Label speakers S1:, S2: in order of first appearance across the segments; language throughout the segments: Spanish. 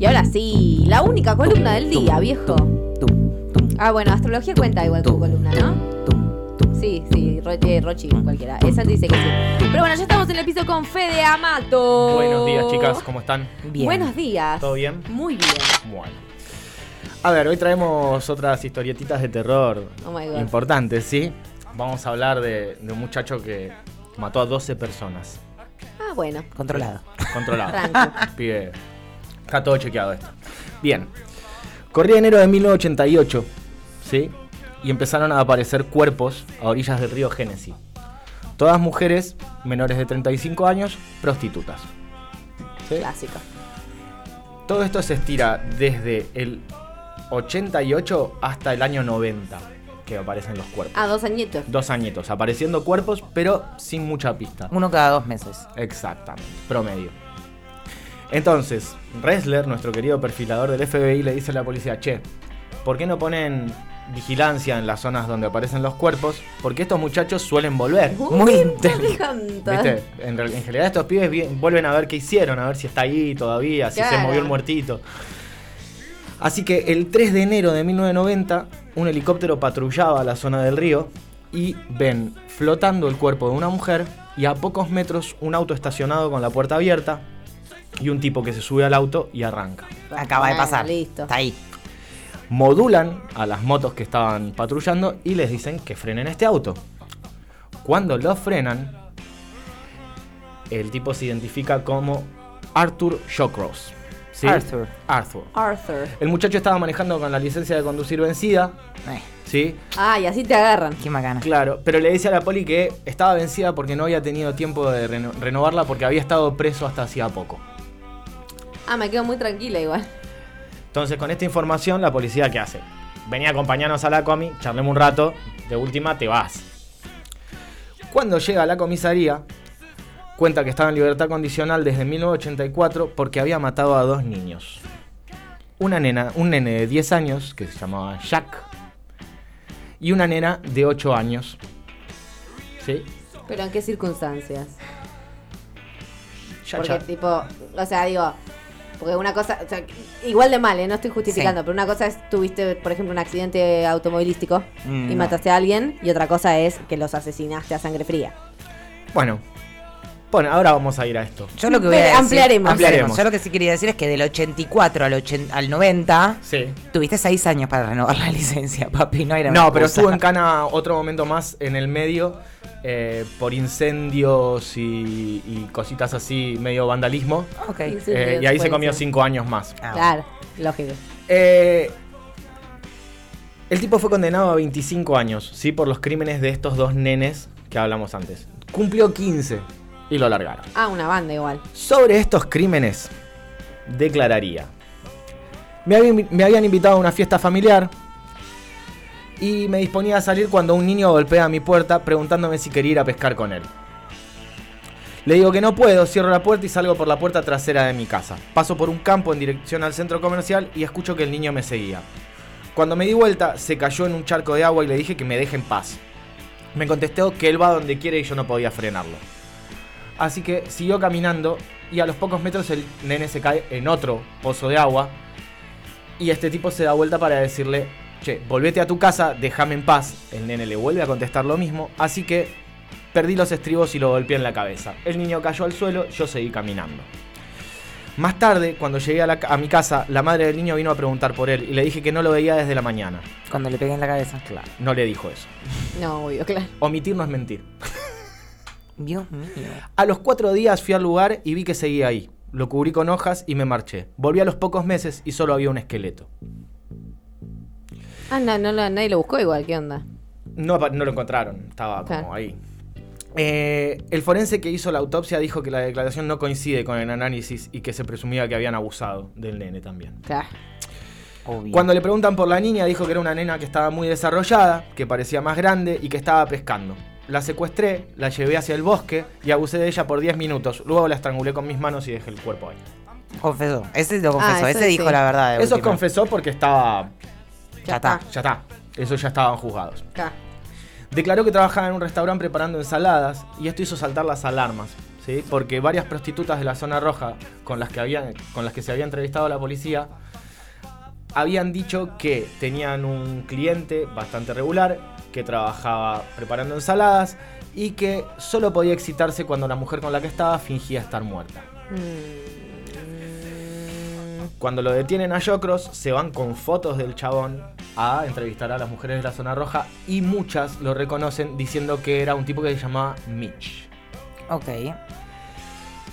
S1: Y ahora sí, la única columna del día, viejo. Ah, bueno, astrología cuenta igual tu columna, ¿no? Sí, sí, Ro- eh, Rochi, cualquiera. Esa dice que sí. Pero bueno, ya estamos en el piso con Fede Amato.
S2: Buenos días, chicas, ¿cómo están?
S3: Bien.
S1: Buenos días.
S2: ¿Todo bien?
S1: Muy bien.
S2: Bueno. A ver, hoy traemos otras historietitas de terror
S1: Oh my God.
S2: importantes, ¿sí? Vamos a hablar de, de un muchacho que mató a 12 personas.
S1: Ah, bueno.
S3: Controlado.
S2: Controlado. Pibe. Está todo chequeado esto. Bien. Corría enero de 1988, ¿sí? Y empezaron a aparecer cuerpos a orillas del río Génesis. Todas mujeres menores de 35 años, prostitutas. ¿Sí?
S1: Clásico.
S2: Todo esto se estira desde el 88 hasta el año 90 que aparecen los cuerpos.
S1: Ah, dos añitos.
S2: Dos añitos, apareciendo cuerpos, pero sin mucha pista.
S3: Uno cada dos meses.
S2: Exactamente, promedio. Entonces, Ressler, nuestro querido perfilador del FBI, le dice a la policía, che, ¿por qué no ponen vigilancia en las zonas donde aparecen los cuerpos? Porque estos muchachos suelen volver.
S3: Muy inteligente.
S2: En, en general estos pibes vuelven a ver qué hicieron, a ver si está ahí todavía, si se movió el muertito. Así que el 3 de enero de 1990, un helicóptero patrullaba la zona del río y ven flotando el cuerpo de una mujer y a pocos metros un auto estacionado con la puerta abierta y un tipo que se sube al auto y arranca.
S3: Acaba de pasar.
S1: listo.
S3: Está ahí.
S2: Modulan a las motos que estaban patrullando y les dicen que frenen este auto. Cuando lo frenan, el tipo se identifica como Arthur Shawcross. ¿sí?
S3: Arthur.
S2: Arthur.
S1: Arthur.
S2: El muchacho estaba manejando con la licencia de conducir vencida,
S3: Eh,
S2: ¿sí?
S1: Ah, y así te agarran.
S3: qué macana.
S2: Claro, pero le dice a la poli que estaba vencida porque no había tenido tiempo de reno- renovarla porque había estado preso hasta hacía poco.
S1: Ah, me quedo muy tranquila igual.
S2: Entonces, con esta información, la policía, ¿qué hace? Venía a acompañarnos a la comi, charlemos un rato, de última te vas. Cuando llega a la comisaría, cuenta que estaba en libertad condicional desde 1984 porque había matado a dos niños. Una nena, un nene de 10 años, que se llamaba Jack, y una nena de 8 años. ¿Sí?
S1: Pero ¿en qué circunstancias?
S2: Ya,
S1: Porque
S2: ya.
S1: tipo, o sea, digo, porque una cosa, o sea, igual de mal, ¿eh? no estoy justificando,
S3: Sí.
S1: pero una cosa es tuviste, por ejemplo, un accidente automovilístico
S3: Mm,
S1: y
S3: no.
S1: mataste a alguien, y otra cosa es que los asesinaste a sangre fría.
S2: Bueno, bueno, ahora vamos a ir a esto.
S3: Yo lo que voy a decir,
S1: Ampliaremos.
S2: Ampliaremos.
S3: Yo lo que sí quería decir es que del 84 al, 80 al 90
S2: Sí.
S3: tuviste 6 años para renovar la licencia, papi. No era
S2: No, pero estuvo en cana otro momento más en el medio eh, por incendios y, y cositas así, medio vandalismo.
S3: Ok.
S1: Sí, sí.
S2: Eh, y ahí se comió
S1: ser.
S2: cinco años más.
S3: Ah,
S1: Claro, lógico.
S2: Eh, el tipo fue condenado a 25 años, ¿sí? Por los crímenes de estos dos nenes que hablamos antes. Cumplió 15 y lo largaron.
S1: Ah, una banda igual.
S2: Sobre estos crímenes, declararía. Me habían invitado a una fiesta familiar y me disponía a salir cuando un niño golpea mi puerta preguntándome si quería ir a pescar con él. Le digo que no puedo, cierro la puerta y salgo por la puerta trasera de mi casa. Paso por un campo en dirección al centro comercial y escucho que el niño me seguía. Cuando me di vuelta, se cayó en un charco de agua y le dije que me deje en paz. Me contestó que él va donde quiere y yo no podía frenarlo. Así que siguió caminando y a los pocos metros el nene se cae en otro pozo de agua. Y este tipo se da vuelta para decirle, che, volvete a tu casa, déjame en paz. El nene le vuelve a contestar lo mismo, así que perdí los estribos y lo golpeé en la cabeza. El niño cayó al suelo, yo seguí caminando. Más tarde, cuando llegué a, la ca- a mi casa, la madre del niño vino a preguntar por él y le dije que no lo veía desde la mañana.
S3: Cuando le pegué en la cabeza.
S2: Claro, no le dijo eso.
S1: No, obvio, claro.
S2: Omitir no es mentir.
S3: Dios mío.
S2: A los cuatro días fui al lugar y vi que seguía ahí. Lo cubrí con hojas y me marché. Volví a los pocos meses y solo había un esqueleto.
S1: Ah, no, nadie lo buscó igual, ¿qué onda?
S2: No, no lo encontraron, estaba
S1: Claro.
S2: como ahí. Eh, el forense que hizo la autopsia dijo que la declaración no coincide con el análisis y que se presumía que habían abusado del nene también.
S1: Claro.
S3: Obvio.
S2: Cuando le preguntan por la niña, dijo que era una nena que estaba muy desarrollada, que parecía más grande y que estaba pescando. La secuestré, la llevé hacia el bosque y abusé de ella por 10 minutos. Luego la estrangulé con mis manos y dejé el cuerpo ahí.
S3: Confesó. Ese lo confesó.
S1: Ah,
S3: Ese dijo
S1: sí.
S3: la verdad. de
S2: Eso
S3: última.
S2: confesó porque estaba.
S3: Ya está.
S2: Ya está. Eso ya estaban juzgados. Declaró que trabajaba en un restaurante preparando ensaladas y esto hizo saltar las alarmas. ¿sí? Porque varias prostitutas de la zona roja con las que, con las que se había entrevistado la policía habían dicho que tenían un cliente bastante regular, que trabajaba preparando ensaladas y que solo podía excitarse cuando la mujer con la que estaba fingía estar muerta.
S1: Mm.
S2: Cuando lo detienen a Jocros, se van con fotos del chabón a entrevistar a las mujeres de la zona roja y muchas lo reconocen diciendo que era un tipo que se llamaba Mitch.
S3: Ok.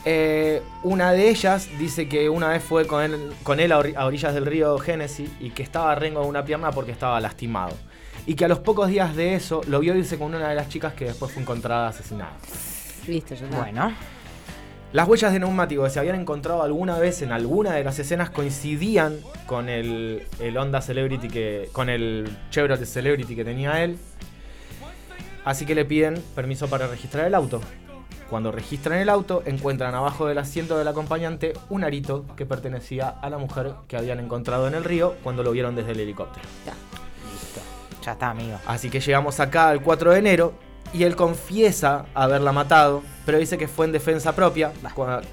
S2: Eh, una de ellas dice que una vez fue con él, con él a, ori- a orillas del río Génesis y que estaba rengo de una pierna porque estaba lastimado. Y que a los pocos días de eso lo vio irse con una de las chicas que después fue encontrada asesinada.
S1: Listo, está.
S3: Bueno.
S2: Las huellas de neumático que se habían encontrado alguna vez en alguna de las escenas coincidían con el, el Honda Celebrity que. con el Chevrolet Celebrity que tenía él. Así que le piden permiso para registrar el auto. Cuando registran el auto, encuentran abajo del asiento del acompañante un arito que pertenecía a la mujer que habían encontrado en el río cuando lo vieron desde el helicóptero.
S1: Ya.
S3: Listo. Ya está, amigo.
S2: Así que llegamos acá al 4 de enero y él confiesa haberla matado, pero dice que fue en defensa propia,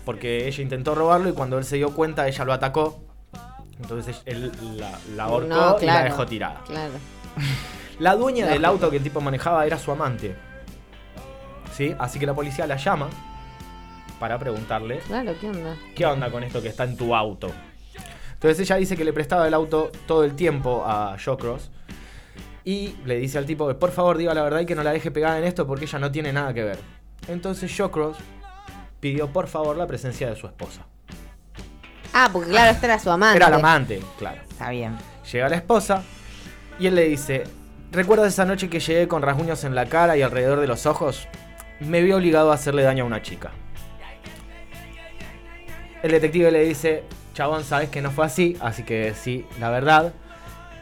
S2: porque ella intentó robarlo y cuando él se dio cuenta ella lo atacó. Entonces él la, la ahorcó
S1: No,
S2: y la dejó tirada.
S1: Claro.
S2: La dueña del auto que el tipo manejaba era su amante. ¿Sí? Así que la policía la llama para preguntarle
S1: Claro, ¿qué onda?
S2: ¿qué onda con esto que está en tu auto? Entonces ella dice que le prestaba el auto todo el tiempo a Jocross y le dice al tipo que por favor diga la verdad y que no la deje pegada en esto porque ella no tiene nada que ver. Entonces Jocross pidió por favor la presencia de su esposa.
S1: Ah, porque claro, esta era su amante.
S2: Era la amante, claro.
S3: Está bien.
S2: Llega la esposa y él le dice, ¿recuerdas esa noche que llegué con rasguños en la cara y alrededor de los ojos? Me vi obligado a hacerle daño a una chica. El detective le dice, chabón, sabes que no fue así, así que sí, la verdad,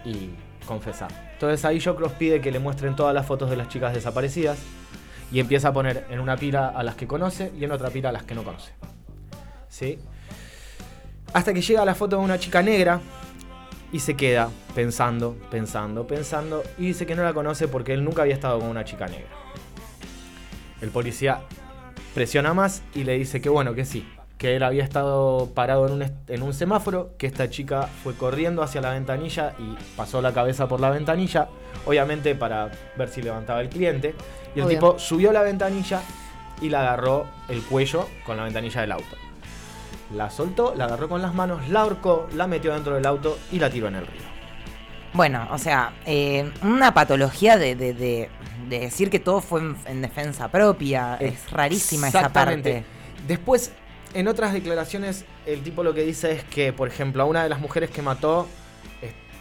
S2: y confesar. Entonces ahí Jocross pide que le muestren todas las fotos de las chicas desaparecidas y empieza a poner en una pila a las que conoce y en otra pila a las que no conoce. ¿Sí? Hasta que llega la foto de una chica negra y se queda pensando, pensando, pensando y dice que no la conoce porque él nunca había estado con una chica negra. El policía presiona más y le dice que bueno, que sí, que él había estado parado en un, en un semáforo, que esta chica fue corriendo hacia la ventanilla y pasó la cabeza por la ventanilla, obviamente para ver si levantaba el cliente. Y el
S1: Obvio.
S2: tipo subió la ventanilla y la agarró el cuello con la ventanilla del auto. La soltó, la agarró con las manos, la ahorcó, la metió dentro del auto y la tiró en el río.
S3: Bueno, o sea, eh, una patología de, de- de- de decir que todo fue en, en defensa propia. Es rarísima esa parte.
S2: Después, en otras declaraciones, el tipo lo que dice es que, por ejemplo, a una de las mujeres que mató,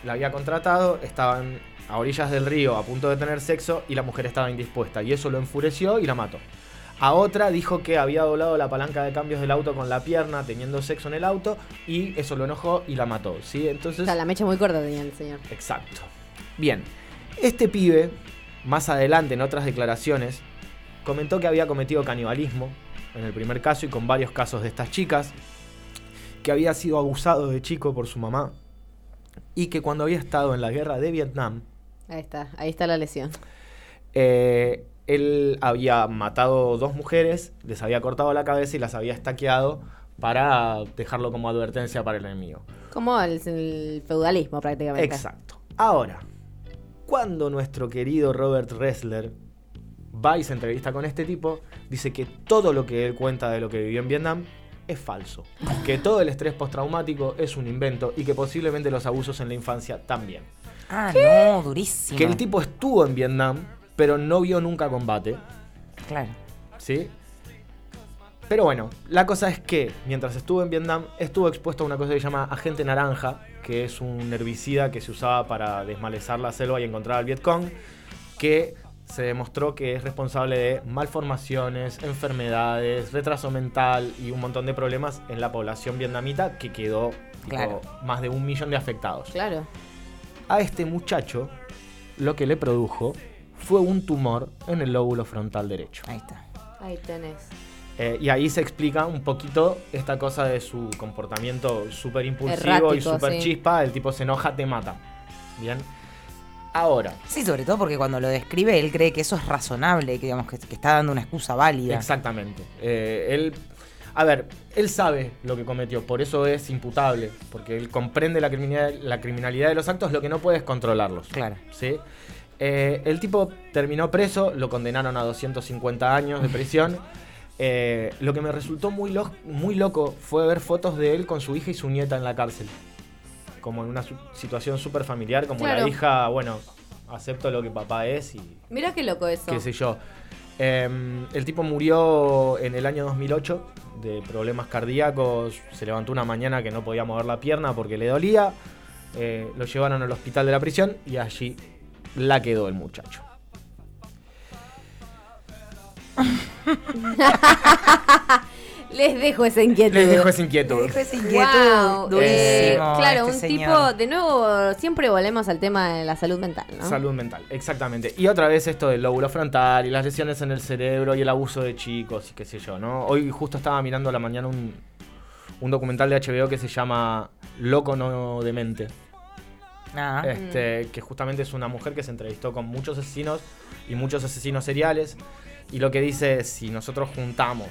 S2: la había contratado, estaban a orillas del río a punto de tener sexo y la mujer estaba indispuesta. Y eso lo enfureció y la mató. A otra dijo que había doblado la palanca de cambios del auto con la pierna teniendo sexo en el auto y eso lo enojó y la mató. ¿sí?
S1: O
S2: Entonces,
S1: sea, la mecha muy corta tenía el señor.
S2: Exacto. Bien, este pibe, más adelante en otras declaraciones, comentó que había cometido canibalismo en el primer caso y con varios casos de estas chicas, que había sido abusado de chico por su mamá y que cuando había estado en la guerra de Vietnam,
S1: Ahí está, ahí está la lesión.
S2: eh, él había matado dos mujeres, les había cortado la cabeza y las había estaqueado para dejarlo como advertencia para el enemigo.
S1: Como el, el feudalismo prácticamente.
S2: Exacto. Ahora, cuando nuestro querido Robert Ressler va y se entrevista con este tipo, dice que todo lo que él cuenta de lo que vivió en Vietnam es falso. Que todo el estrés postraumático es un invento y que posiblemente los abusos en la infancia también.
S3: Ah, no, durísimo.
S2: Que el tipo estuvo en Vietnam, pero no vio nunca combate.
S3: Claro.
S2: ¿Sí? Pero bueno, la cosa es que mientras estuvo en Vietnam, estuvo expuesto a una cosa que se llama agente naranja, que es un herbicida que se usaba para desmalezar la selva y encontrar al Vietcong, que se demostró que es responsable de malformaciones, enfermedades, retraso mental y un montón de problemas en la población vietnamita que quedó tipo,
S3: Claro.
S2: más de un millón de afectados.
S1: Claro.
S2: A este muchacho lo que le produjo fue un tumor en el lóbulo frontal derecho.
S3: Ahí está.
S1: Ahí tenés.
S2: Eh, y ahí se explica un poquito esta cosa de su comportamiento súper impulsivo y súper
S1: sí.
S2: chispa. El tipo se enoja, te mata. Bien. Ahora,
S3: Sí, sobre todo porque cuando lo describe él cree que eso es razonable, que digamos que, que está dando una excusa válida.
S2: exactamente. Eh, él, a ver, él sabe lo que cometió, por eso es imputable, porque él comprende la criminalidad, la criminalidad de los actos, lo que no puede es controlarlos.
S3: Claro.
S2: ¿sí? Eh, el tipo terminó preso, lo condenaron a 250 años de prisión. Eh, lo que me resultó muy, lo- muy loco fue ver fotos de él con su hija y su nieta en la cárcel. Como en una situación súper familiar, como
S1: Claro.
S2: la hija, bueno, acepto lo que papá es y
S1: Mira qué loco eso.
S2: qué sé yo. Eh, el tipo murió en el año 2008 de problemas cardíacos. Se levantó una mañana que no podía mover la pierna porque le dolía. Eh, lo llevaron al hospital de la prisión y allí la quedó el muchacho.
S1: Les dejo esa inquietud.
S2: Les dejo esa inquietud.
S3: Dejo esa
S1: Wow,
S3: inquietud.
S1: eh,
S3: durísimo,
S1: claro,
S3: este
S1: un tipo, de nuevo, siempre volvemos al tema de la salud mental, ¿no?
S2: Salud mental, exactamente. Y otra vez esto del lóbulo frontal y las lesiones en el cerebro y el abuso de chicos y qué sé yo, ¿no? Hoy justo estaba mirando a la mañana un, un documental de HBO que se llama Loco no demente.
S3: Ah,
S2: Este, que justamente es una mujer que se entrevistó con muchos asesinos y muchos asesinos seriales. Y lo que dice es, si nosotros juntamos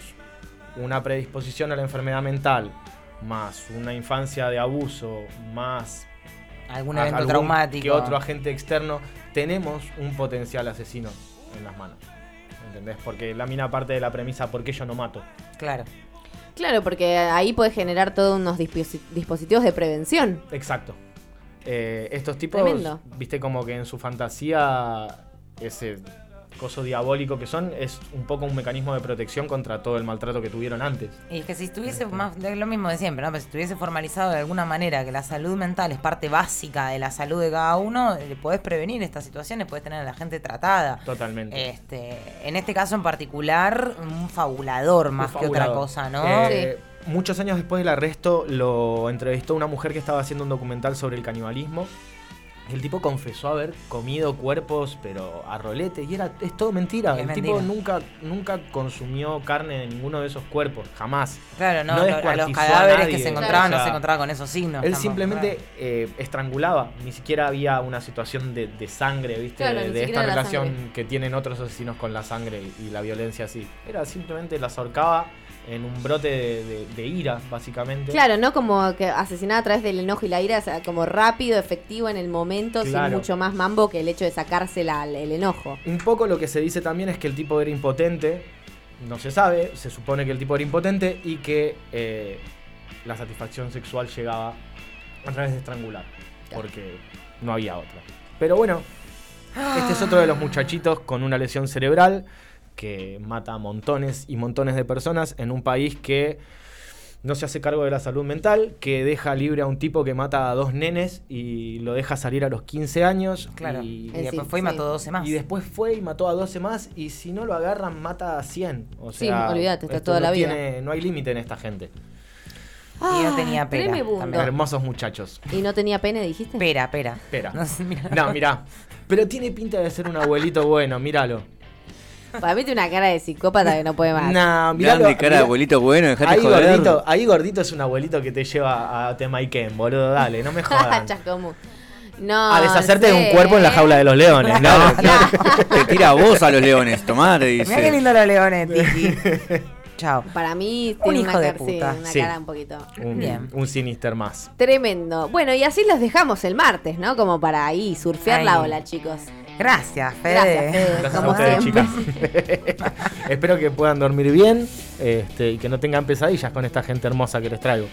S2: una predisposición a la enfermedad mental, más una infancia de abuso, más
S3: algún evento
S2: algún
S3: traumático.
S2: que otro agente externo, tenemos un potencial asesino en las manos. ¿Entendés? Porque la mina parte de la premisa, ¿por qué yo no mato?
S3: Claro.
S1: Claro, porque ahí puedes generar todos unos disposi- dispositivos de prevención.
S2: Exacto. Eh, estos tipos,
S1: Tremendo.
S2: viste como que en su fantasía, ese coso diabólico que son, es un poco un mecanismo de protección contra todo el maltrato que tuvieron antes.
S3: Y es que si estuviese más, de lo mismo de siempre, ¿no? Pero si estuviese formalizado de alguna manera que la salud mental es parte básica de la salud de cada uno, le podés prevenir estas situaciones, podés tener a la gente tratada.
S2: Totalmente.
S3: Este, en este caso en particular, un fabulador más
S2: Un
S3: que otra cosa, ¿no?
S2: Eh, Muchos años después del arresto lo entrevistó una mujer que estaba haciendo un documental sobre el canibalismo. El tipo confesó haber comido cuerpos, pero a rolete, y era, es todo mentira.
S3: Es
S2: el
S3: mentira.
S2: tipo nunca, nunca consumió carne de ninno de esos cuerpos, jamás.
S3: Claro, no,
S2: no
S3: no, a los
S2: a
S3: cadáveres
S2: nadie.
S3: que se encontraban no se encontraba con esos signos.
S2: Él
S3: tampoco,
S2: simplemente
S3: claro.
S2: eh, estrangulaba, ni siquiera había una situación de, de sangre, ¿viste?
S1: Claro,
S2: de esta
S1: la
S2: relación
S1: sangre.
S2: que tienen otros asesinos con la sangre y, y la violencia así. Era simplemente las ahorcaba en un brote de, de- de ira, básicamente.
S1: Claro, ¿no? Como que asesinada a través del enojo y la ira, o sea, como rápido, efectivo en el momento, sin mucho más mambo que el hecho de sacarse la- el enojo.
S2: Un poco lo que se dice también es que el tipo era impotente, no se sabe, se supone que el tipo era impotente y que eh, la satisfacción sexual llegaba a través de estrangular,
S1: Claro.
S2: porque no había otra. Pero bueno, este es otro de los muchachitos con una lesión cerebral que mata a montones y montones de personas en un país que no se hace cargo de la salud mental, que deja libre a un tipo que mata a dos nenes y lo deja salir a los 15 años.
S3: Claro.
S2: y-
S3: Y después
S1: sí,
S3: fue y
S1: sí.
S3: mató 12 más.
S2: y después fue y mató a 12 más. Y si no lo agarran, mata a 100. O
S1: Sí,
S2: sea,
S1: olvídate, está toda
S2: no
S1: la vida.
S2: tiene- no hay límite en esta gente.
S3: Y no tenía pera también.
S2: Hermosos muchachos.
S1: ¿Y no tenía pene, dijiste?
S3: Pera, pera.
S2: Espera.
S3: No sé, mira.
S2: No, mirá. Pero tiene pinta de ser un abuelito bueno, míralo.
S1: Para mí tiene una cara de psicópata que no puede más.
S2: No, miralo.
S4: Grande cara de
S2: mirá.
S4: abuelito bueno, dejate
S2: Ahí
S4: joder.
S2: gordito, ahí gordito es un abuelito que te lleva a Temaiken, boludo, dale, no me.
S1: Chascomú. No.
S2: A deshacerte de un cuerpo en la
S1: ¿eh?
S2: jaula de los leones, ¿no?
S4: Claro. Te tira vos a los leones, tomá, te
S3: Mira qué
S4: dice.
S3: lindo los leones, Tiki. Chao.
S1: Para mí
S3: Un
S1: tiene
S3: hijo
S1: una,
S3: de
S1: sí,
S3: puta.
S1: una
S2: Sí.
S1: cara un poquito.
S2: Un,
S3: Bien.
S2: un sinister más.
S1: Tremendo. Bueno, y así los dejamos el martes, ¿no? Como para ahí surfear la ola, chicos.
S3: Gracias, Fede.
S1: Gracias, Fede.
S2: Gracias
S1: como
S2: a ustedes,
S1: siempre.
S2: chicas. Espero que puedan dormir bien este, y que no tengan pesadillas con esta gente hermosa que les traigo.